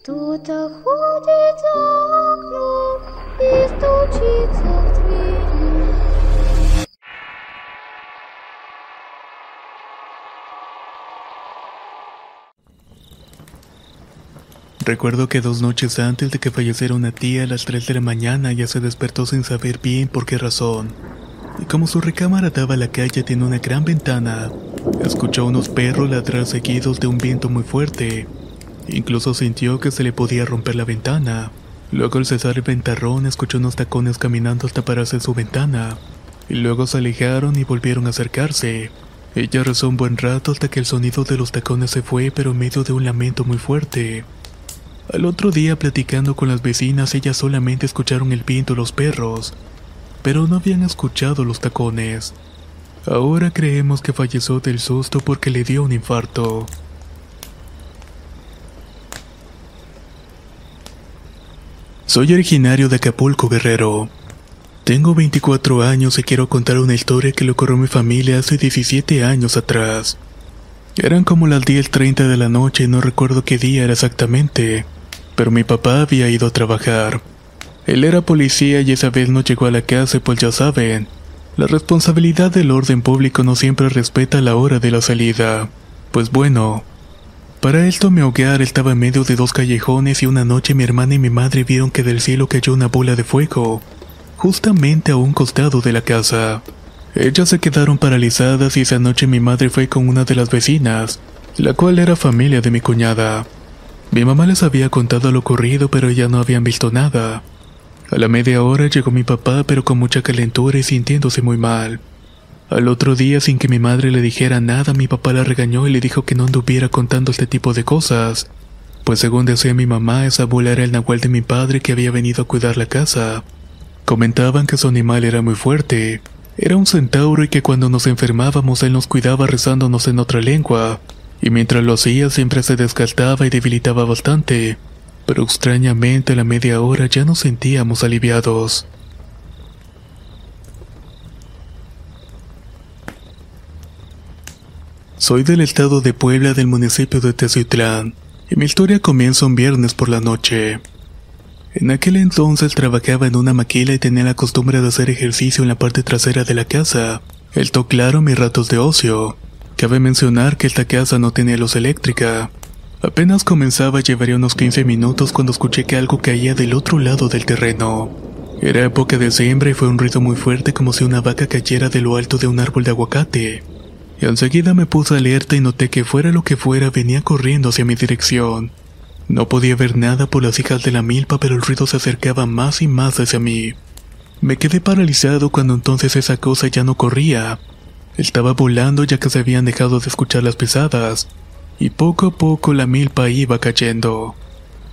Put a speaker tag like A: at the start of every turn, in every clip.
A: Кто-то ходит за окном и стучится в двери.
B: Recuerdo que dos noches antes de que falleciera una tía a las 3 de la mañana ya se despertó sin saber bien por qué razón. Y como su recámara daba a la calle tiene una gran ventana, escuchó unos perros ladrar seguidos de un viento muy fuerte. Incluso sintió que se le podía romper la ventana. Luego al cesar el ventarrón escuchó unos tacones caminando hasta pararse en su ventana. Y luego se alejaron y volvieron a acercarse. Ella rezó un buen rato hasta que el sonido de los tacones se fue pero en medio de un lamento muy fuerte. Al otro día platicando con las vecinas ellas solamente escucharon el viento y los perros, pero no habían escuchado los tacones. Ahora creemos que falleció del susto porque le dio un infarto. Soy originario de Acapulco, Guerrero. Tengo 24 años y quiero contar una historia que le ocurrió a mi familia hace 17 años atrás. Eran como las 10.30 de la noche y no recuerdo qué día era exactamente, pero mi papá había ido a trabajar. Él era policía y esa vez no llegó a la casa pues ya saben, la responsabilidad del orden público no siempre respeta la hora de la salida. Pues bueno, para esto mi hogar estaba en medio de dos callejones y una noche mi hermana y mi madre vieron que del cielo cayó una bola de fuego, justamente a un costado de la casa. Ellas se quedaron paralizadas y esa noche mi madre fue con una de las vecinas, la cual era familia de mi cuñada. Mi mamá les había contado lo ocurrido pero ya no habían visto nada. A la media hora llegó mi papá pero con mucha calentura y sintiéndose muy mal. Al otro día, sin que mi madre le dijera nada, mi papá la regañó y le dijo que no anduviera contando este tipo de cosas, pues según decía mi mamá, esa bola era el nahual de mi padre que había venido a cuidar la casa. Comentaban que su animal era muy fuerte, era un centauro y que cuando nos enfermábamos él nos cuidaba rezándonos en otra lengua, y mientras lo hacía siempre se desgastaba y debilitaba bastante, pero extrañamente a la media hora ya nos sentíamos aliviados. Soy del estado de Puebla del municipio de Teziutlán, y mi historia comienza un viernes por la noche. En aquel entonces trabajaba en una maquila y tenía la costumbre de hacer ejercicio en la parte trasera de la casa. Esto claro mis ratos de ocio. Cabe mencionar que esta casa no tenía luz eléctrica. Apenas comenzaba llevaría unos 15 minutos cuando escuché que algo caía del otro lado del terreno. Era época de siembra y fue un ruido muy fuerte como si una vaca cayera de lo alto de un árbol de aguacate y enseguida me puse alerta y noté que fuera lo que fuera venía corriendo hacia mi dirección. No podía ver nada por las hijas de la milpa, pero el ruido se acercaba más y más hacia mí. Me quedé paralizado cuando entonces esa cosa ya no corría. Estaba volando ya que se habían dejado de escuchar las pesadas, y poco a poco la milpa iba cayendo.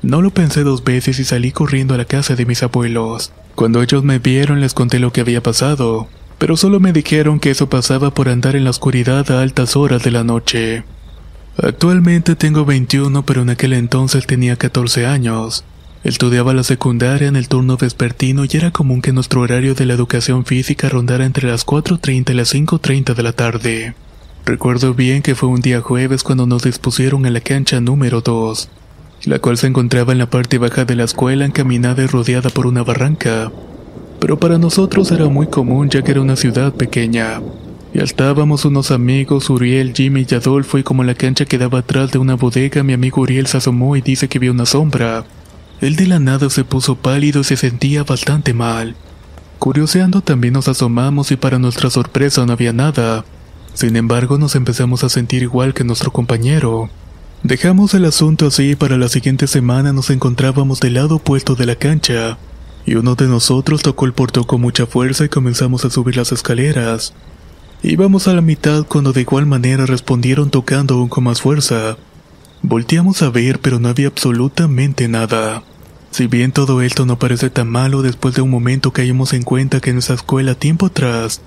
B: No lo pensé dos veces y salí corriendo a la casa de mis abuelos. Cuando ellos me vieron les conté lo que había pasado pero solo me dijeron que eso pasaba por andar en la oscuridad a altas horas de la noche. Actualmente tengo 21, pero en aquel entonces tenía 14 años. Estudiaba la secundaria en el turno vespertino y era común que nuestro horario de la educación física rondara entre las 4.30 y las 5.30 de la tarde. Recuerdo bien que fue un día jueves cuando nos dispusieron a la cancha número 2, la cual se encontraba en la parte baja de la escuela encaminada y rodeada por una barranca pero para nosotros era muy común ya que era una ciudad pequeña. Y estábamos unos amigos, Uriel, Jimmy y Adolfo, y como la cancha quedaba atrás de una bodega, mi amigo Uriel se asomó y dice que vio una sombra. Él de la nada se puso pálido y se sentía bastante mal. Curioseando también nos asomamos y para nuestra sorpresa no había nada. Sin embargo, nos empezamos a sentir igual que nuestro compañero. Dejamos el asunto así y para la siguiente semana nos encontrábamos del lado opuesto de la cancha y uno de nosotros tocó el portón con mucha fuerza y comenzamos a subir las escaleras. Íbamos a la mitad cuando de igual manera respondieron tocando aún con más fuerza. Volteamos a ver, pero no había absolutamente nada. Si bien todo esto no parece tan malo, después de un momento caímos en cuenta que en esa escuela tiempo atrás,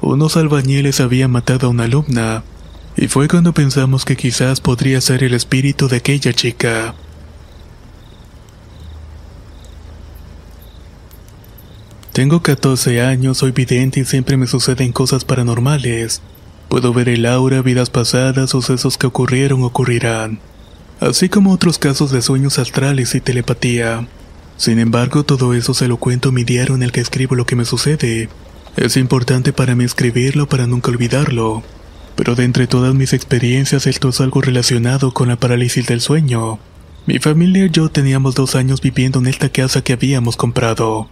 B: unos albañiles habían matado a una alumna, y fue cuando pensamos que quizás podría ser el espíritu de aquella chica. Tengo 14 años, soy vidente y siempre me suceden cosas paranormales. Puedo ver el aura, vidas pasadas, sucesos que ocurrieron ocurrirán, así como otros casos de sueños astrales y telepatía. Sin embargo, todo eso se lo cuento en mi diario en el que escribo lo que me sucede. Es importante para mí escribirlo para nunca olvidarlo. Pero de entre todas mis experiencias esto es algo relacionado con la parálisis del sueño. Mi familia y yo teníamos dos años viviendo en esta casa que habíamos comprado.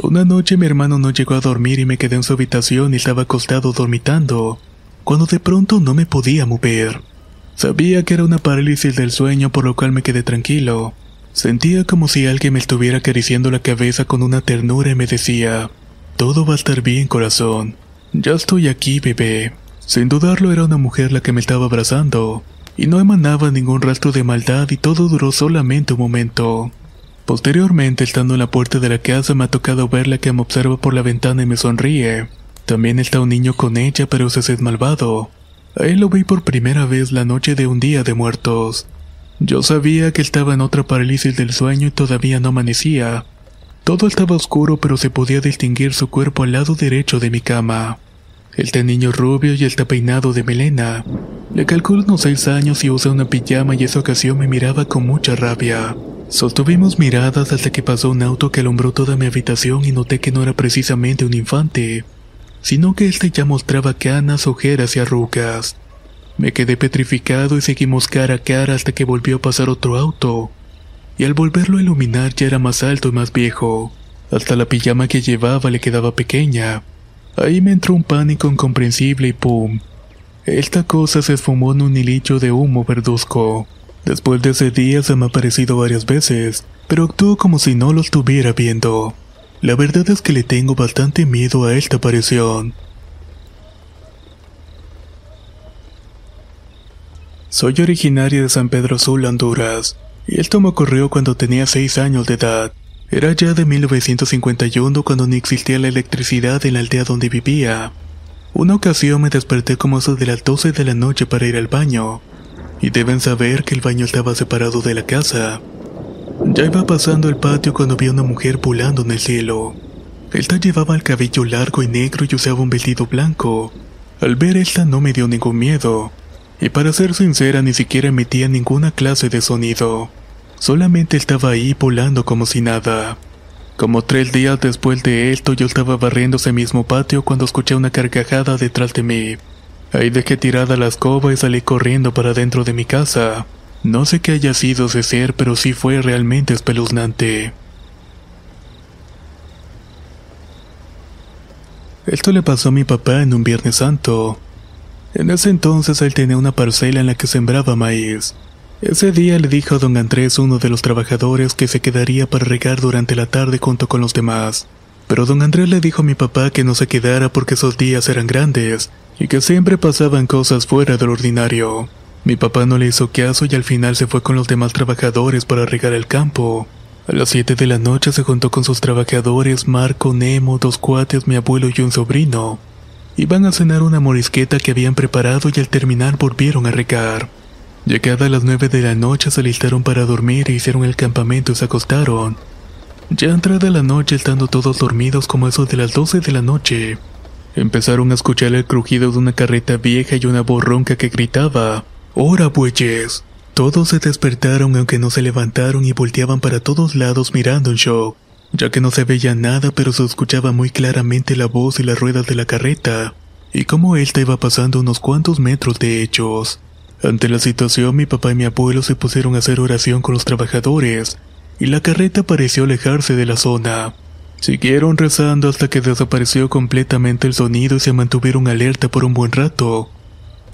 B: Una noche mi hermano no llegó a dormir y me quedé en su habitación y estaba acostado dormitando, cuando de pronto no me podía mover. Sabía que era una parálisis del sueño por lo cual me quedé tranquilo. Sentía como si alguien me estuviera acariciando la cabeza con una ternura y me decía, todo va a estar bien corazón, ya estoy aquí bebé. Sin dudarlo era una mujer la que me estaba abrazando, y no emanaba ningún rastro de maldad y todo duró solamente un momento. Posteriormente, estando en la puerta de la casa, me ha tocado verla que me observa por la ventana y me sonríe. También está un niño con ella, pero ese es malvado. A él lo vi por primera vez la noche de un día de muertos. Yo sabía que estaba en otra parálisis del sueño y todavía no amanecía. Todo estaba oscuro, pero se podía distinguir su cuerpo al lado derecho de mi cama. El niño rubio y el peinado de melena. Le calculo unos seis años y usa una pijama y esa ocasión me miraba con mucha rabia. Sostuvimos miradas hasta que pasó un auto que alumbró toda mi habitación y noté que no era precisamente un infante, sino que este ya mostraba canas, ojeras y arrugas. Me quedé petrificado y seguimos cara a cara hasta que volvió a pasar otro auto, y al volverlo a iluminar ya era más alto y más viejo. Hasta la pijama que llevaba le quedaba pequeña. Ahí me entró un pánico incomprensible y ¡pum! Esta cosa se esfumó en un hilillo de humo verduzco. Después de ese día se me ha aparecido varias veces, pero actuó como si no lo estuviera viendo. La verdad es que le tengo bastante miedo a esta aparición. Soy originaria de San Pedro Sula, Honduras, y esto me ocurrió cuando tenía 6 años de edad. Era ya de 1951 cuando ni existía la electricidad en la aldea donde vivía. Una ocasión me desperté como eso de las 12 de la noche para ir al baño, y deben saber que el baño estaba separado de la casa. Ya iba pasando el patio cuando vi a una mujer volando en el cielo. Esta llevaba el cabello largo y negro y usaba un vestido blanco. Al ver esta no me dio ningún miedo, y para ser sincera ni siquiera emitía ninguna clase de sonido. Solamente estaba ahí volando como si nada. Como tres días después de esto yo estaba barriendo ese mismo patio cuando escuché una carcajada detrás de mí. Ahí dejé tirada la escoba y salí corriendo para dentro de mi casa. No sé qué haya sido ese ser, pero sí fue realmente espeluznante. Esto le pasó a mi papá en un Viernes Santo. En ese entonces él tenía una parcela en la que sembraba maíz. Ese día le dijo a don Andrés, uno de los trabajadores, que se quedaría para regar durante la tarde junto con los demás. Pero don Andrés le dijo a mi papá que no se quedara porque esos días eran grandes y que siempre pasaban cosas fuera del ordinario. Mi papá no le hizo caso y al final se fue con los demás trabajadores para regar el campo. A las 7 de la noche se juntó con sus trabajadores Marco, Nemo, dos cuates, mi abuelo y un sobrino. Iban a cenar una morisqueta que habían preparado y al terminar volvieron a regar. Llegada a las 9 de la noche se alistaron para dormir e hicieron el campamento y se acostaron. Ya entrada la noche estando todos dormidos como eso de las 12 de la noche, Empezaron a escuchar el crujido de una carreta vieja y una voz ronca que gritaba, ¡Hora, bueyes! Todos se despertaron aunque no se levantaron y volteaban para todos lados mirando en shock, ya que no se veía nada pero se escuchaba muy claramente la voz y las ruedas de la carreta, y cómo ésta iba pasando unos cuantos metros de hechos. Ante la situación mi papá y mi abuelo se pusieron a hacer oración con los trabajadores, y la carreta pareció alejarse de la zona. Siguieron rezando hasta que desapareció completamente el sonido y se mantuvieron alerta por un buen rato,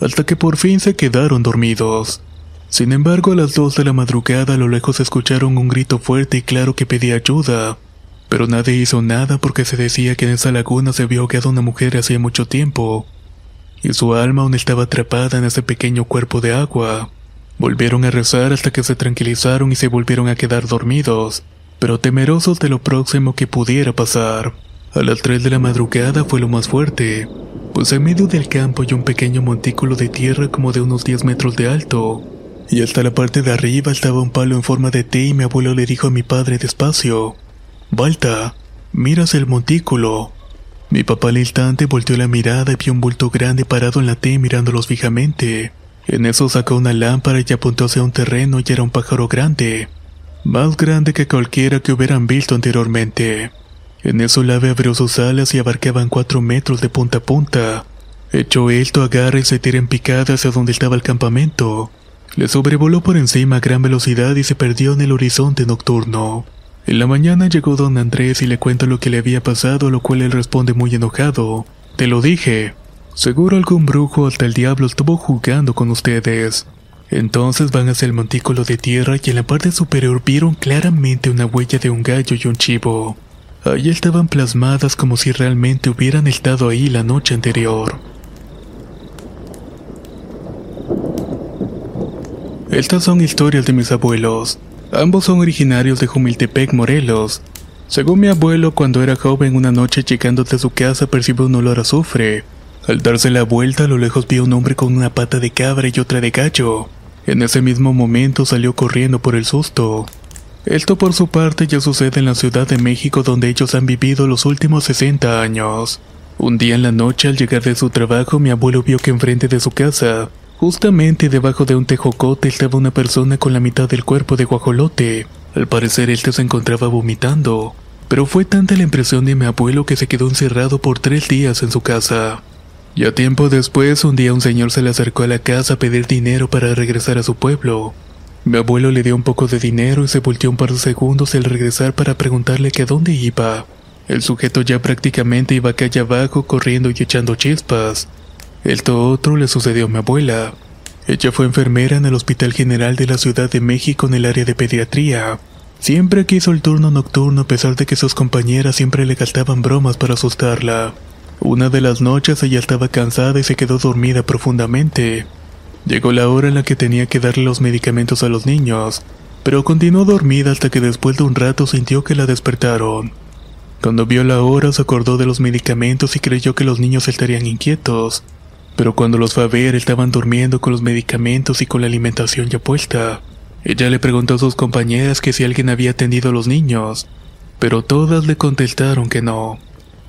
B: hasta que por fin se quedaron dormidos. Sin embargo, a las dos de la madrugada a lo lejos escucharon un grito fuerte y claro que pedía ayuda, pero nadie hizo nada porque se decía que en esa laguna se había ahogado una mujer hacía mucho tiempo, y su alma aún estaba atrapada en ese pequeño cuerpo de agua. Volvieron a rezar hasta que se tranquilizaron y se volvieron a quedar dormidos, pero temerosos de lo próximo que pudiera pasar. A las 3 de la madrugada fue lo más fuerte, pues en medio del campo hay un pequeño montículo de tierra como de unos 10 metros de alto, y hasta la parte de arriba estaba un palo en forma de T y mi abuelo le dijo a mi padre despacio, Balta, miras el montículo. Mi papá al instante volteó la mirada y vio un bulto grande parado en la T mirándolos fijamente. En eso sacó una lámpara y apuntó hacia un terreno y era un pájaro grande, más grande que cualquiera que hubieran visto anteriormente. En eso el ave abrió sus alas y abarcaban cuatro metros de punta a punta. Echó esto, agarra y se tira en picada hacia donde estaba el campamento. Le sobrevoló por encima a gran velocidad y se perdió en el horizonte nocturno. En la mañana llegó don Andrés y le cuenta lo que le había pasado, a lo cual él responde muy enojado. Te lo dije. Seguro algún brujo hasta el diablo estuvo jugando con ustedes. Entonces van hacia el montículo de tierra y en la parte superior vieron claramente una huella de un gallo y un chivo. Allí estaban plasmadas como si realmente hubieran estado ahí la noche anterior. Estas son historias de mis abuelos. Ambos son originarios de Jumiltepec, Morelos. Según mi abuelo, cuando era joven, una noche llegando de su casa percibió un olor a azufre. Al darse la vuelta, a lo lejos vio un hombre con una pata de cabra y otra de gallo. En ese mismo momento salió corriendo por el susto. Esto por su parte ya sucede en la Ciudad de México donde ellos han vivido los últimos 60 años. Un día en la noche al llegar de su trabajo mi abuelo vio que enfrente de su casa, justamente debajo de un tejocote estaba una persona con la mitad del cuerpo de guajolote. Al parecer este se encontraba vomitando, pero fue tanta la impresión de mi abuelo que se quedó encerrado por tres días en su casa. Ya tiempo después, un día un señor se le acercó a la casa a pedir dinero para regresar a su pueblo. Mi abuelo le dio un poco de dinero y se volteó un par de segundos al regresar para preguntarle que a dónde iba. El sujeto ya prácticamente iba calle abajo corriendo y echando chispas. Esto otro le sucedió a mi abuela. Ella fue enfermera en el Hospital General de la Ciudad de México en el área de pediatría. Siempre quiso el turno nocturno a pesar de que sus compañeras siempre le gastaban bromas para asustarla. Una de las noches ella estaba cansada y se quedó dormida profundamente. Llegó la hora en la que tenía que darle los medicamentos a los niños, pero continuó dormida hasta que después de un rato sintió que la despertaron. Cuando vio la hora se acordó de los medicamentos y creyó que los niños estarían inquietos, pero cuando los fue a ver estaban durmiendo con los medicamentos y con la alimentación ya puesta. Ella le preguntó a sus compañeras que si alguien había atendido a los niños, pero todas le contestaron que no.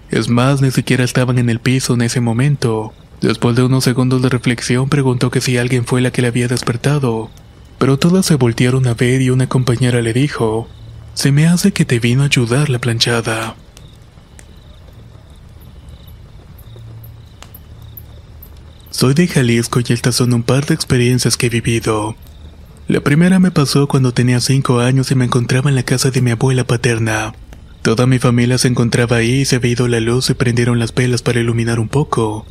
B: Es más, ni siquiera estaban en el piso en ese momento. Después de unos segundos de reflexión preguntó que si alguien fue la que le había despertado, pero todas se voltearon a ver y una compañera le dijo, se me hace que te vino a ayudar la planchada. Soy de Jalisco y estas son un par de experiencias que he vivido. La primera me pasó cuando tenía 5 años y me encontraba en la casa de mi abuela paterna. Toda mi familia se encontraba ahí y se había ido la luz y prendieron las velas para iluminar un poco.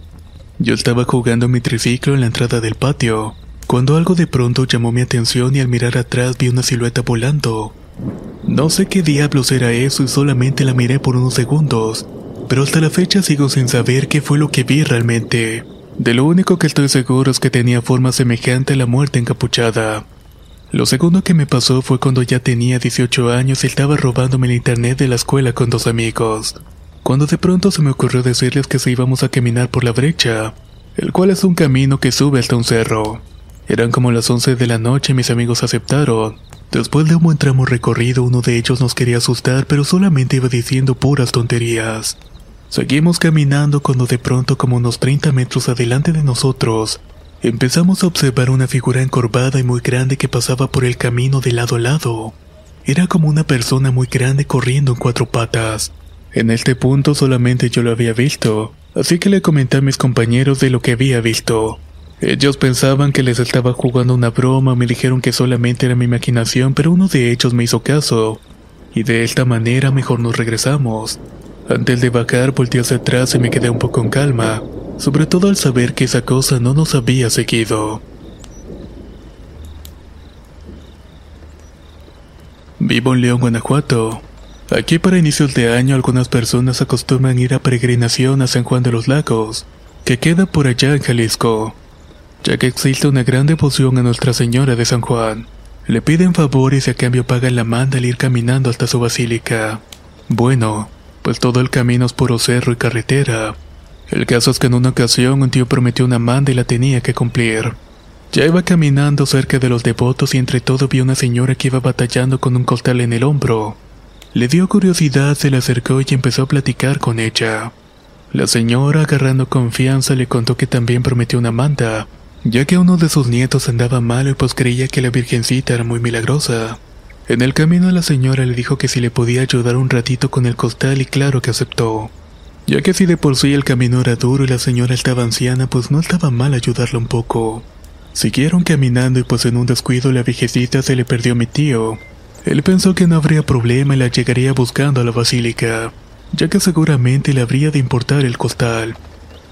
B: Yo estaba jugando mi triciclo en la entrada del patio, cuando algo de pronto llamó mi atención y al mirar atrás vi una silueta volando. No sé qué diablos era eso y solamente la miré por unos segundos, pero hasta la fecha sigo sin saber qué fue lo que vi realmente. De lo único que estoy seguro es que tenía forma semejante a la muerte encapuchada. Lo segundo que me pasó fue cuando ya tenía 18 años y estaba robándome el internet de la escuela con dos amigos cuando de pronto se me ocurrió decirles que se íbamos a caminar por la brecha, el cual es un camino que sube hasta un cerro. Eran como las 11 de la noche y mis amigos aceptaron. Después de un buen tramo recorrido, uno de ellos nos quería asustar, pero solamente iba diciendo puras tonterías. Seguimos caminando cuando de pronto, como unos 30 metros adelante de nosotros, empezamos a observar una figura encorvada y muy grande que pasaba por el camino de lado a lado. Era como una persona muy grande corriendo en cuatro patas. En este punto solamente yo lo había visto, así que le comenté a mis compañeros de lo que había visto. Ellos pensaban que les estaba jugando una broma, me dijeron que solamente era mi imaginación, pero uno de ellos me hizo caso, y de esta manera mejor nos regresamos. Antes de bajar volteé hacia atrás y me quedé un poco en calma, sobre todo al saber que esa cosa no nos había seguido. Vivo en León, Guanajuato. Aquí para inicios de año algunas personas acostumbran ir a peregrinación a San Juan de los Lagos, que queda por allá en Jalisco. ya que existe una gran devoción a Nuestra Señora de San Juan. Le piden favores y a cambio pagan la manda al ir caminando hasta su basílica. Bueno, pues todo el camino es puro cerro y carretera. El caso es que en una ocasión un tío prometió una manda y la tenía que cumplir. Ya iba caminando cerca de los devotos y entre todo vio una señora que iba batallando con un costal en el hombro. Le dio curiosidad, se le acercó y empezó a platicar con ella. La señora, agarrando confianza, le contó que también prometió una manda, ya que uno de sus nietos andaba malo y pues creía que la virgencita era muy milagrosa. En el camino la señora le dijo que si le podía ayudar un ratito con el costal y claro que aceptó. Ya que si de por sí el camino era duro y la señora estaba anciana, pues no estaba mal ayudarla un poco. Siguieron caminando y pues en un descuido la viejecita se le perdió a mi tío. Él pensó que no habría problema y la llegaría buscando a la basílica, ya que seguramente le habría de importar el costal.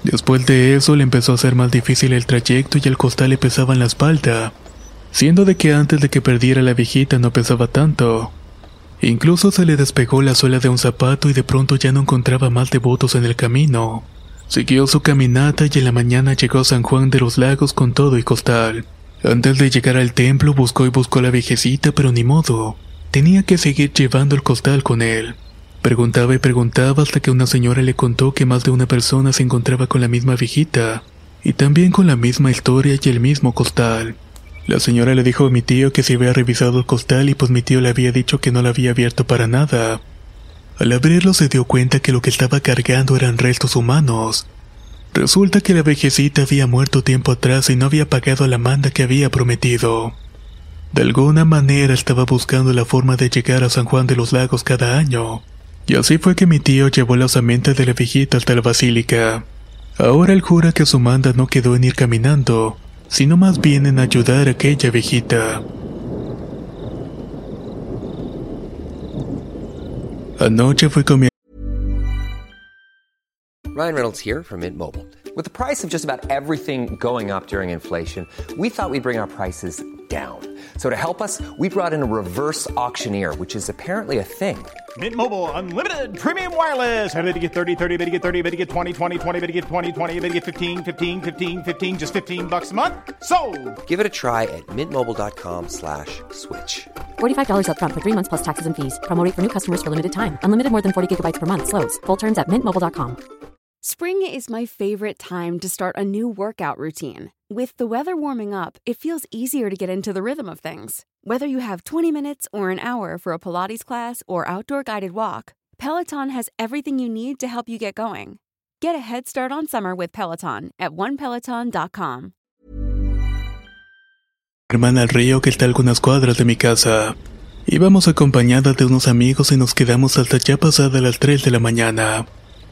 B: Después de eso le empezó a hacer más difícil el trayecto y el costal le pesaba en la espalda, siendo de que antes de que perdiera la viejita no pesaba tanto. Incluso se le despegó la suela de un zapato y de pronto ya no encontraba más devotos en el camino. Siguió su caminata y en la mañana llegó a San Juan de los Lagos con todo y costal. Antes de llegar al templo buscó y buscó a la viejecita, pero ni modo. Tenía que seguir llevando el costal con él. Preguntaba y preguntaba hasta que una señora le contó que más de una persona se encontraba con la misma viejita, y también con la misma historia y el mismo costal. La señora le dijo a mi tío que se había revisado el costal y pues mi tío le había dicho que no lo había abierto para nada. Al abrirlo se dio cuenta que lo que estaba cargando eran restos humanos. Resulta que la vejecita había muerto tiempo atrás y no había pagado la manda que había prometido. De alguna manera estaba buscando la forma de llegar a San Juan de los Lagos cada año. Y así fue que mi tío llevó la osamenta de la viejita hasta la basílica. Ahora él jura que su manda no quedó en ir caminando, sino más bien en ayudar a aquella viejita. Anoche fui con
C: Ryan Reynolds here from Mint Mobile. With the price of just about everything going up during inflation, we thought we'd bring our prices down. So to help us, we brought in a reverse auctioneer, which is apparently a thing.
D: Mint Mobile unlimited premium wireless. Ready to get 30, 30, bit to get 30, bit to get 20, 20, 20, bit to get 20, 20, bit to get 15, 15, 15, 15 just 15 bucks a month. So,
C: Give it a try at mintmobile.com slash switch.
E: $45 upfront for three months plus taxes and fees. Promo rate for new customers for limited time. Unlimited more than 40 gigabytes per month. Slows. Full terms at mintmobile.com.
F: Spring is my favorite time to start a new workout routine. With the weather warming up, it feels easier to get into the rhythm of things. Whether you have 20 minutes or an hour for a Pilates class or outdoor guided walk, Peloton has everything you need to help you get going. Get a head start on summer with Peloton at onepeloton.com.
B: hermana al río que está algunas cuadras de mi casa. Íbamos acompañadas de unos amigos y nos quedamos hasta ya pasada las 3 de la mañana.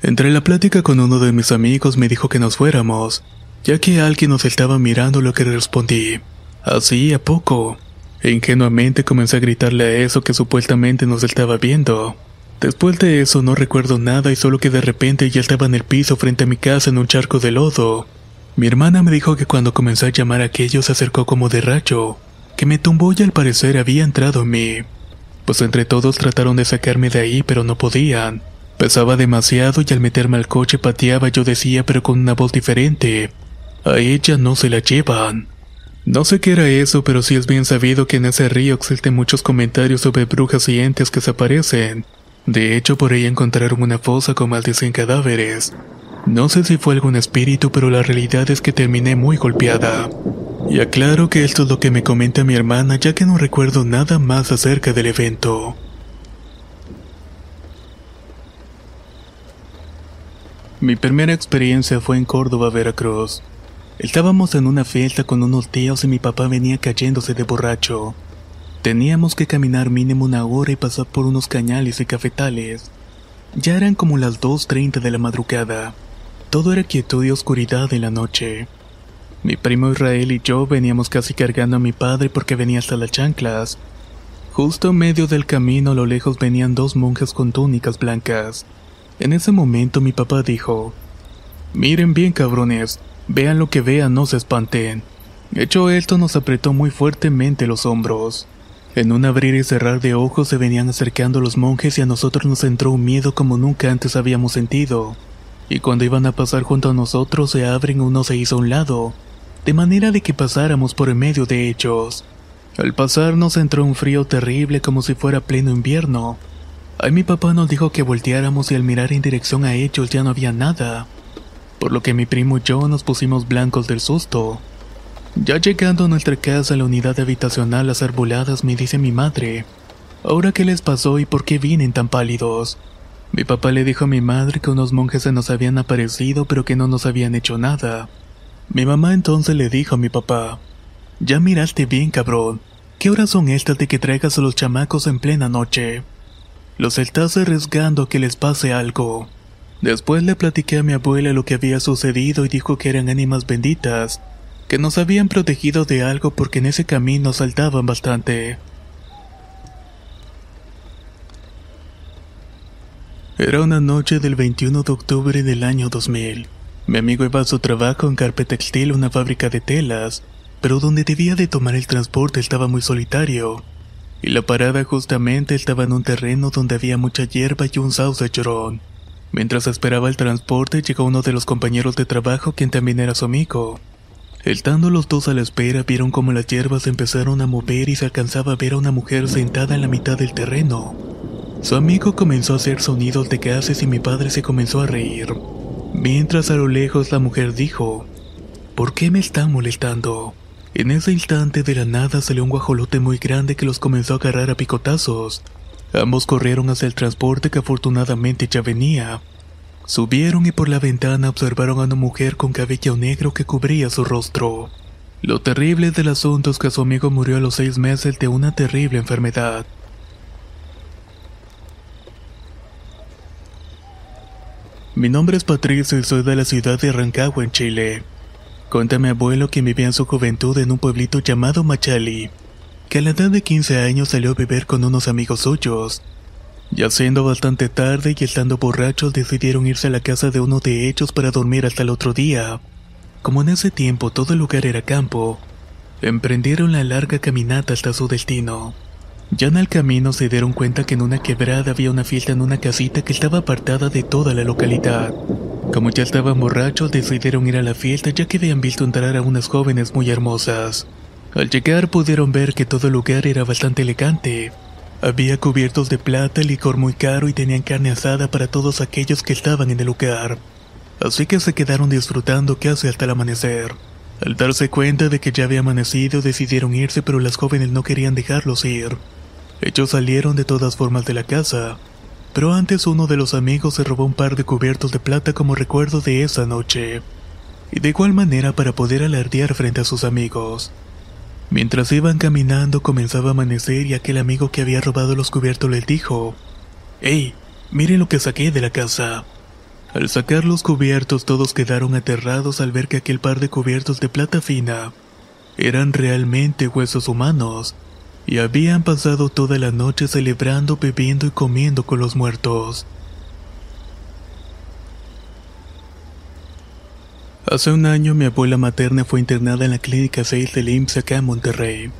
B: Entre la plática con uno de mis amigos me dijo que nos fuéramos, ya que alguien nos estaba mirando lo que respondí. Así a poco. Ingenuamente comencé a gritarle a eso que supuestamente nos estaba viendo. Después de eso no recuerdo nada y solo que de repente ya estaba en el piso frente a mi casa en un charco de lodo. Mi hermana me dijo que cuando comenzó a llamar a aquello se acercó como de rayo, que me tumbó y al parecer había entrado en mí. Pues entre todos trataron de sacarme de ahí pero no podían. Pesaba demasiado y al meterme al coche pateaba yo decía pero con una voz diferente. A ella no se la llevan. No sé qué era eso, pero sí es bien sabido que en ese río existen muchos comentarios sobre brujas y entes que se aparecen. De hecho, por ahí encontraron una fosa con más de 100 cadáveres. No sé si fue algún espíritu, pero la realidad es que terminé muy golpeada. Y aclaro que esto es lo que me comenta mi hermana, ya que no recuerdo nada más acerca del evento. Mi primera experiencia fue en Córdoba, Veracruz. Estábamos en una fiesta con unos tíos y mi papá venía cayéndose de borracho. Teníamos que caminar mínimo una hora y pasar por unos cañales y cafetales. Ya eran como las 2.30 de la madrugada. Todo era quietud y oscuridad en la noche. Mi primo Israel y yo veníamos casi cargando a mi padre porque venía hasta las chanclas. Justo en medio del camino a lo lejos venían dos monjas con túnicas blancas. En ese momento mi papá dijo, Miren bien cabrones, vean lo que vean, no se espanten. Hecho esto nos apretó muy fuertemente los hombros. En un abrir y cerrar de ojos se venían acercando los monjes y a nosotros nos entró un miedo como nunca antes habíamos sentido. Y cuando iban a pasar junto a nosotros se abren uno se hizo a un lado. de manera de que pasáramos por en medio de ellos. Al pasar nos entró un frío terrible como si fuera pleno invierno. Ahí mi papá nos dijo que volteáramos y al mirar en dirección a ellos ya no había nada, por lo que mi primo y yo nos pusimos blancos del susto. Ya llegando a nuestra casa, la unidad habitacional, las arboladas, me dice mi madre, ¿ahora qué les pasó y por qué vienen tan pálidos? Mi papá le dijo a mi madre que unos monjes se nos habían aparecido pero que no nos habían hecho nada. Mi mamá entonces le dijo a mi papá, ya miraste bien cabrón, ¿qué horas son estas de que traigas a los chamacos en plena noche? Los estás arriesgando a que les pase algo. Después le platiqué a mi abuela lo que había sucedido y dijo que eran ánimas benditas, que nos habían protegido de algo porque en ese camino saltaban bastante. Era una noche del 21 de octubre del año 2000. Mi amigo iba a su trabajo en Carpe Textil, una fábrica de telas, pero donde debía de tomar el transporte estaba muy solitario. Y la parada justamente estaba en un terreno donde había mucha hierba y un sauce llorón. Mientras esperaba el transporte llegó uno de los compañeros de trabajo quien también era su amigo. Estando los dos a la espera vieron como las hierbas empezaron a mover y se alcanzaba a ver a una mujer sentada en la mitad del terreno. Su amigo comenzó a hacer sonidos de gases y mi padre se comenzó a reír. Mientras a lo lejos la mujer dijo, ¿Por qué me están molestando? En ese instante de la nada salió un guajolote muy grande que los comenzó a agarrar a picotazos. Ambos corrieron hacia el transporte que afortunadamente ya venía. Subieron y por la ventana observaron a una mujer con cabello negro que cubría su rostro. Lo terrible del asunto es que su amigo murió a los seis meses de una terrible enfermedad. Mi nombre es Patricio y soy de la ciudad de Rancagua, en Chile. Cuenta mi abuelo que vivía en su juventud en un pueblito llamado Machali, que a la edad de 15 años salió a beber con unos amigos suyos. Ya siendo bastante tarde y estando borrachos decidieron irse a la casa de uno de ellos para dormir hasta el otro día. Como en ese tiempo todo el lugar era campo, emprendieron la larga caminata hasta su destino. Ya en el camino se dieron cuenta que en una quebrada había una fiesta en una casita que estaba apartada de toda la localidad. Como ya estaban borrachos, decidieron ir a la fiesta ya que habían visto entrar a unas jóvenes muy hermosas. Al llegar pudieron ver que todo el lugar era bastante elegante. Había cubiertos de plata, licor muy caro y tenían carne asada para todos aquellos que estaban en el lugar. Así que se quedaron disfrutando casi hasta el amanecer. Al darse cuenta de que ya había amanecido decidieron irse pero las jóvenes no querían dejarlos ir. Ellos salieron de todas formas de la casa, pero antes uno de los amigos se robó un par de cubiertos de plata como recuerdo de esa noche, y de igual manera para poder alardear frente a sus amigos. Mientras iban caminando comenzaba a amanecer y aquel amigo que había robado los cubiertos les dijo, ¡Ey! Miren lo que saqué de la casa. Al sacar los cubiertos todos quedaron aterrados al ver que aquel par de cubiertos de plata fina eran realmente huesos humanos y habían pasado toda la noche celebrando, bebiendo y comiendo con los muertos. Hace un año mi abuela materna fue internada en la clínica 6 del IMSS acá en Monterrey.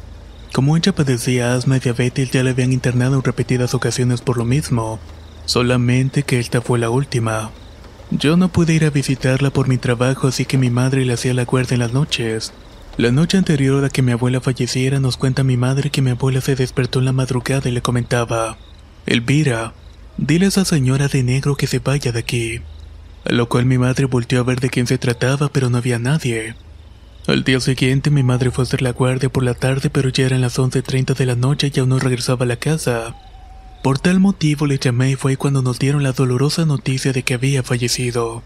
B: Como ella padecía asma y diabetes ya la habían internado en repetidas ocasiones por lo mismo, solamente que esta fue la última. Yo no pude ir a visitarla por mi trabajo así que mi madre le hacía la guardia en las noches, la noche anterior a que mi abuela falleciera nos cuenta mi madre que mi abuela se despertó en la madrugada y le comentaba, Elvira, dile a esa señora de negro que se vaya de aquí. A lo cual mi madre volteó a ver de quién se trataba, pero no había nadie. Al día siguiente mi madre fue a hacer la guardia por la tarde, pero ya eran las 11.30 de la noche y aún no regresaba a la casa. Por tal motivo le llamé y fue cuando nos dieron la dolorosa noticia de que había fallecido.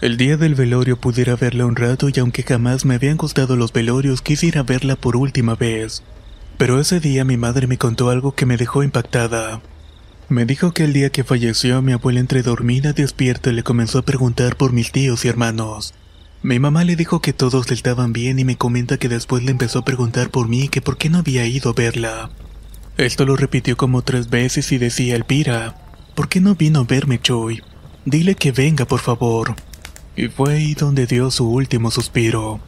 B: El día del velorio pudiera verla un rato y aunque jamás me habían gustado los velorios, quisiera verla por última vez. Pero ese día mi madre me contó algo que me dejó impactada. Me dijo que el día que falleció mi abuela entre dormida despierta le comenzó a preguntar por mis tíos y hermanos. Mi mamá le dijo que todos estaban bien y me comenta que después le empezó a preguntar por mí que por qué no había ido a verla. Esto lo repitió como tres veces y decía Elvira, ¿por qué no vino a verme Choy? Dile que venga por favor. Y fue ahí donde dio su último suspiro.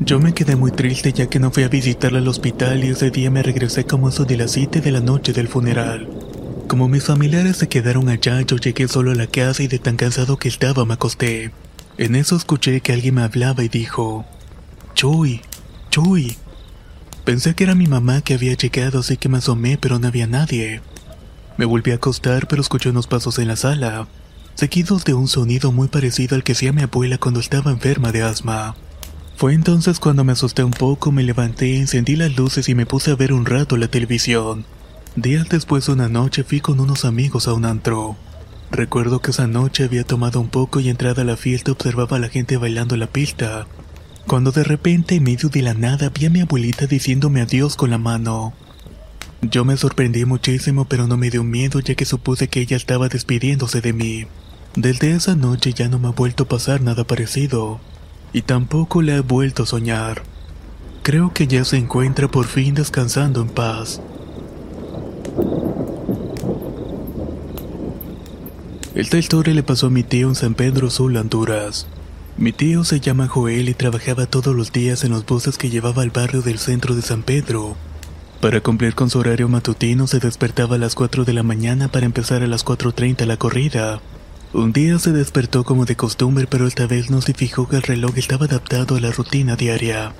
B: Yo me quedé muy triste ya que no fui a visitarla al hospital y ese día me regresé como eso de las 7 de la noche del funeral. Como mis familiares se quedaron allá, yo llegué solo a la casa y de tan cansado que estaba me acosté. En eso escuché que alguien me hablaba y dijo, Chuy, Chuy. Pensé que era mi mamá que había llegado, así que me asomé, pero no había nadie. Me volví a acostar, pero escuché unos pasos en la sala, seguidos de un sonido muy parecido al que hacía mi abuela cuando estaba enferma de asma. Fue entonces cuando me asusté un poco, me levanté, encendí las luces y me puse a ver un rato la televisión. Días después de una noche fui con unos amigos a un antro. Recuerdo que esa noche había tomado un poco y entrada a la fiesta observaba a la gente bailando la pista. Cuando de repente en medio de la nada vi a mi abuelita diciéndome adiós con la mano. Yo me sorprendí muchísimo pero no me dio miedo ya que supuse que ella estaba despidiéndose de mí. Desde esa noche ya no me ha vuelto a pasar nada parecido. Y tampoco la he vuelto a soñar. Creo que ya se encuentra por fin descansando en paz. Esta historia le pasó a mi tío en San Pedro Sula, Honduras. Mi tío se llama Joel y trabajaba todos los días en los buses que llevaba al barrio del centro de San Pedro. Para cumplir con su horario matutino se despertaba a las 4 de la mañana para empezar a las 4.30 la corrida. Un día se despertó como de costumbre pero esta vez no se fijó que el reloj estaba adaptado a la rutina diaria.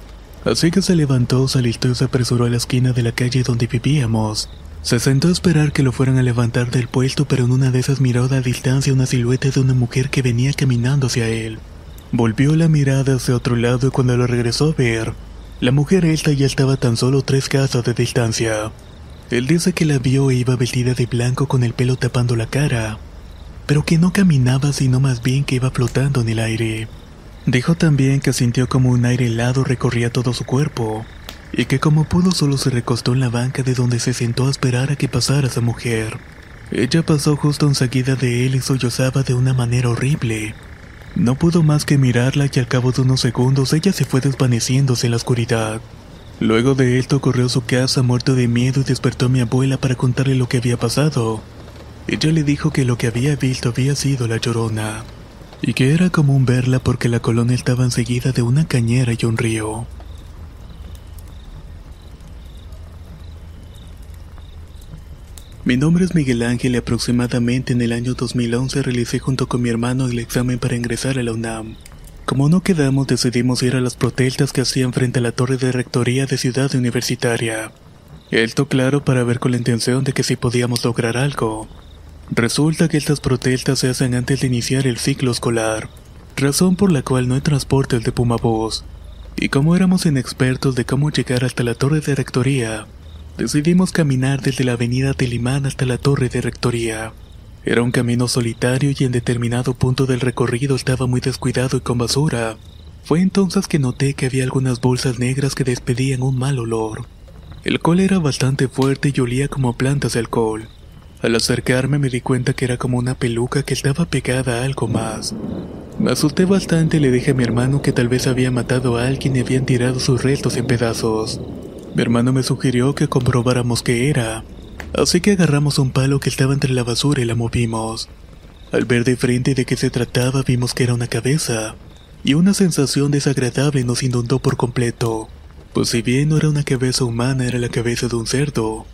B: Así que se levantó, se alistó y se apresuró a la esquina de la calle donde vivíamos. Se sentó a esperar que lo fueran a levantar del puesto, pero en una de esas miró a distancia una silueta de una mujer que venía caminando hacia él. Volvió la mirada hacia otro lado cuando lo regresó a ver, la mujer esta ya estaba tan solo tres casas de distancia. Él dice que la vio e iba vestida de blanco con el pelo tapando la cara, pero que no caminaba sino más bien que iba flotando en el aire. Dijo también que sintió como un aire helado recorría todo su cuerpo, y que como pudo solo se recostó en la banca de donde se sentó a esperar a que pasara esa mujer. Ella pasó justo enseguida de él y sollozaba de una manera horrible. No pudo más que mirarla y al cabo de unos segundos ella se fue desvaneciéndose en la oscuridad. Luego de esto corrió a su casa muerto de miedo y despertó a mi abuela para contarle lo que había pasado. Ella le dijo que lo que había visto había sido la llorona, y que era común verla porque la colonia estaba enseguida de una cañera y un río. Mi nombre es Miguel Ángel y aproximadamente en el año 2011 realicé junto con mi hermano el examen para ingresar a la UNAM. Como no quedamos decidimos ir a las protestas que hacían frente a la torre de rectoría de Ciudad Universitaria. Esto claro para ver con la intención de que si podíamos lograr algo. Resulta que estas protestas se hacen antes de iniciar el ciclo escolar, razón por la cual no hay transporte de Pumabús. Y como éramos inexpertos de cómo llegar hasta la torre de rectoría, Decidimos caminar desde la avenida Telimán hasta la torre de rectoría. Era un camino solitario y en determinado punto del recorrido estaba muy descuidado y con basura. Fue entonces que noté que había algunas bolsas negras que despedían un mal olor. El col era bastante fuerte y olía como plantas de alcohol. Al acercarme me di cuenta que era como una peluca que estaba pegada a algo más. Me asusté bastante y le dije a mi hermano que tal vez había matado a alguien y habían tirado sus restos en pedazos. Mi hermano me sugirió que comprobáramos qué era, así que agarramos un palo que estaba entre la basura y la movimos. Al ver de frente de qué se trataba vimos que era una cabeza, y una sensación desagradable nos inundó por completo, pues si bien no era una cabeza humana era la cabeza de un cerdo.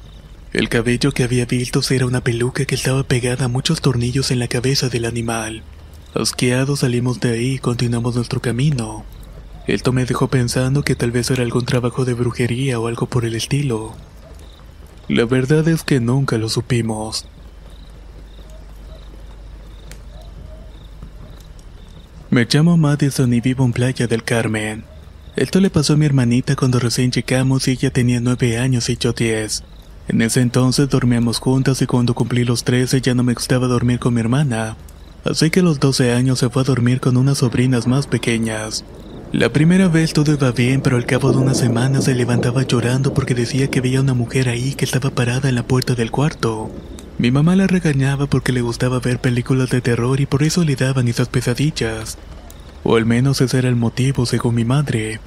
B: El cabello que había visto era una peluca que estaba pegada a muchos tornillos en la cabeza del animal. Asqueados salimos de ahí y continuamos nuestro camino. Esto me dejó pensando que tal vez era algún trabajo de brujería o algo por el estilo. La verdad es que nunca lo supimos. Me llamo Madison y vivo en Playa del Carmen. Esto le pasó a mi hermanita cuando recién llegamos y ella tenía nueve años y yo diez. En ese entonces dormíamos juntas y cuando cumplí los trece ya no me gustaba dormir con mi hermana. Así que a los doce años se fue a dormir con unas sobrinas más pequeñas. La primera vez todo iba bien, pero al cabo de una semana se levantaba llorando porque decía que veía una mujer ahí que estaba parada en la puerta del cuarto. Mi mamá la regañaba porque le gustaba ver películas de terror y por eso le daban esas pesadillas. O al menos ese era el motivo, según mi madre.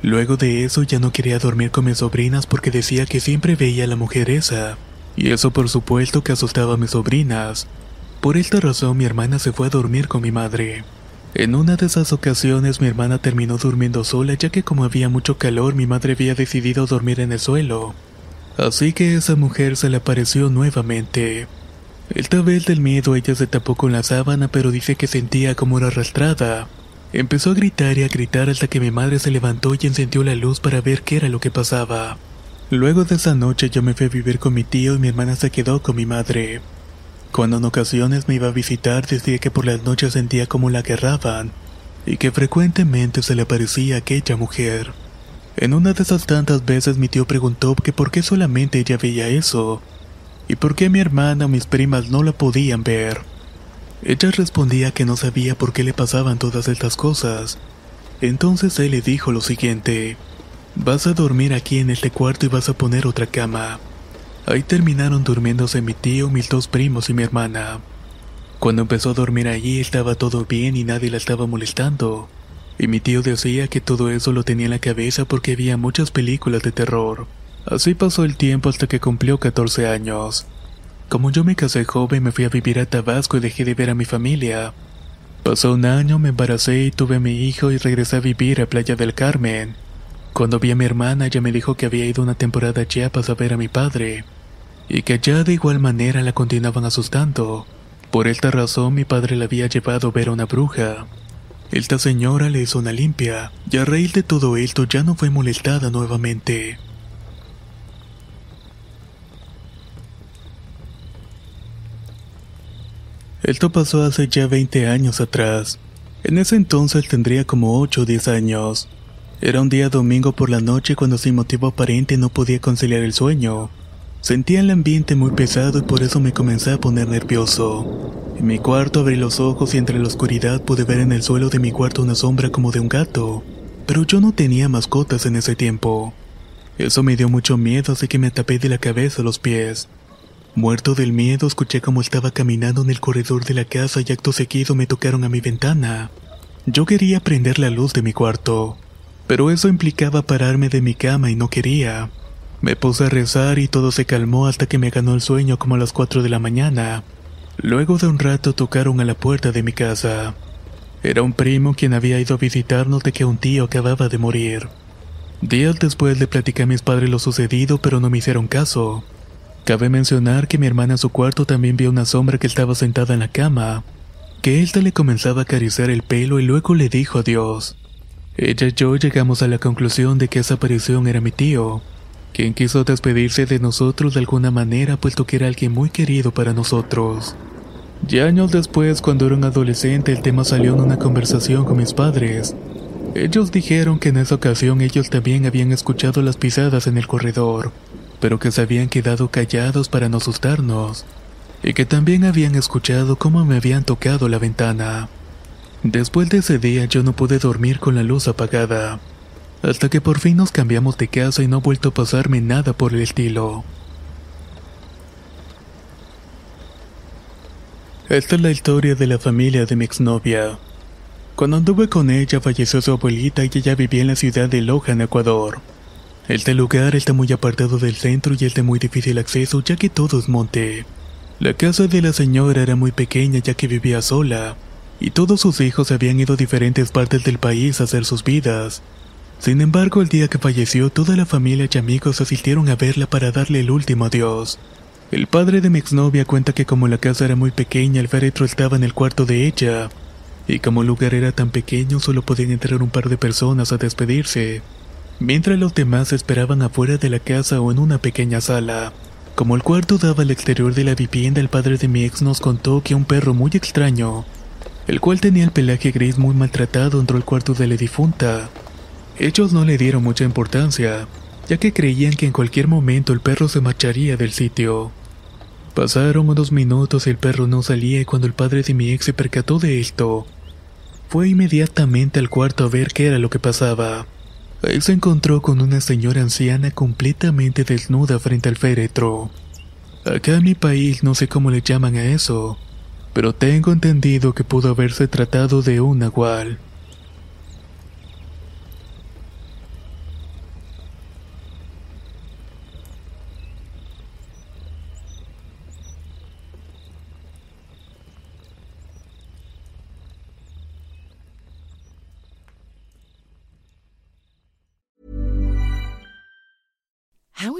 B: Luego de eso ya no quería dormir con mis sobrinas porque decía que siempre veía a la mujer esa. Y eso por supuesto que asustaba a mis sobrinas. Por esta razón mi hermana se fue a dormir con mi madre. En una de esas ocasiones mi hermana terminó durmiendo sola ya que como había mucho calor mi madre había decidido dormir en el suelo. Así que esa mujer se le apareció nuevamente. Esta vez del miedo ella se tapó con la sábana pero dice que sentía como era arrastrada. Empezó a gritar y a gritar hasta que mi madre se levantó y encendió la luz para ver qué era lo que pasaba. Luego de esa noche yo me fui a vivir con mi tío y mi hermana se quedó con mi madre. Cuando en ocasiones me iba a visitar decía que por las noches sentía como la agarraban y que frecuentemente se le aparecía aquella mujer. En una de esas tantas veces mi tío preguntó que por qué solamente ella veía eso y por qué mi hermana o mis primas no la podían ver. Ella respondía que no sabía por qué le pasaban todas estas cosas. Entonces él le dijo lo siguiente, vas a dormir aquí en este cuarto y vas a poner otra cama. Ahí terminaron durmiéndose mi tío, mis dos primos y mi hermana. Cuando empezó a dormir allí estaba todo bien y nadie la estaba molestando. Y mi tío decía que todo eso lo tenía en la cabeza porque había muchas películas de terror. Así pasó el tiempo hasta que cumplió 14 años. Como yo me casé joven, me fui a vivir a Tabasco y dejé de ver a mi familia. Pasó un año, me embaracé y tuve a mi hijo y regresé a vivir a Playa del Carmen. Cuando vi a mi hermana, ella me dijo que había ido una temporada a Chiapas a ver a mi padre, y que allá de igual manera la continuaban asustando. Por esta razón mi padre la había llevado a ver a una bruja. Esta señora le hizo una limpia, y a raíz de todo esto ya no fue molestada nuevamente. Esto pasó hace ya 20 años atrás. En ese entonces tendría como 8 o 10 años. Era un día domingo por la noche cuando sin motivo aparente no podía conciliar el sueño. Sentía el ambiente muy pesado y por eso me comencé a poner nervioso. En mi cuarto abrí los ojos y entre la oscuridad pude ver en el suelo de mi cuarto una sombra como de un gato. Pero yo no tenía mascotas en ese tiempo. Eso me dio mucho miedo así que me tapé de la cabeza a los pies. Muerto del miedo, escuché cómo estaba caminando en el corredor de la casa y acto seguido me tocaron a mi ventana. Yo quería prender la luz de mi cuarto, pero eso implicaba pararme de mi cama y no quería. Me puse a rezar y todo se calmó hasta que me ganó el sueño como a las 4 de la mañana. Luego de un rato tocaron a la puerta de mi casa. Era un primo quien había ido a visitarnos de que un tío acababa de morir. Días después le platicé a mis padres lo sucedido, pero no me hicieron caso. Cabe mencionar que mi hermana en su cuarto también vio una sombra que estaba sentada en la cama, que ésta le comenzaba a acariciar el pelo y luego le dijo adiós. Ella y yo llegamos a la conclusión de que esa aparición era mi tío, quien quiso despedirse de nosotros de alguna manera puesto que era alguien muy querido para nosotros. Ya años después, cuando era un adolescente, el tema salió en una conversación con mis padres. Ellos dijeron que en esa ocasión ellos también habían escuchado las pisadas en el corredor pero que se habían quedado callados para no asustarnos, y que también habían escuchado cómo me habían tocado la ventana. Después de ese día yo no pude dormir con la luz apagada, hasta que por fin nos cambiamos de casa y no ha vuelto a pasarme nada por el estilo. Esta es la historia de la familia de mi exnovia. Cuando anduve con ella falleció su abuelita y ella vivía en la ciudad de Loja, en Ecuador. Este lugar está muy apartado del centro y es de muy difícil acceso ya que todo es monte. La casa de la señora era muy pequeña ya que vivía sola, y todos sus hijos habían ido a diferentes partes del país a hacer sus vidas. Sin embargo, el día que falleció, toda la familia y amigos asistieron a verla para darle el último adiós. El padre de mi exnovia cuenta que como la casa era muy pequeña, el féretro estaba en el cuarto de ella, y como el lugar era tan pequeño, solo podían entrar un par de personas a despedirse mientras los demás esperaban afuera de la casa o en una pequeña sala. Como el cuarto daba al exterior de la vivienda, el padre de mi ex nos contó que un perro muy extraño, el cual tenía el pelaje gris muy maltratado, entró al cuarto de la difunta. Ellos no le dieron mucha importancia, ya que creían que en cualquier momento el perro se marcharía del sitio. Pasaron unos minutos y el perro no salía y cuando el padre de mi ex se percató de esto, fue inmediatamente al cuarto a ver qué era lo que pasaba. Él se encontró con una señora anciana completamente desnuda frente al féretro. Acá en mi país no sé cómo le llaman a eso, pero tengo entendido que pudo haberse tratado de un nahual.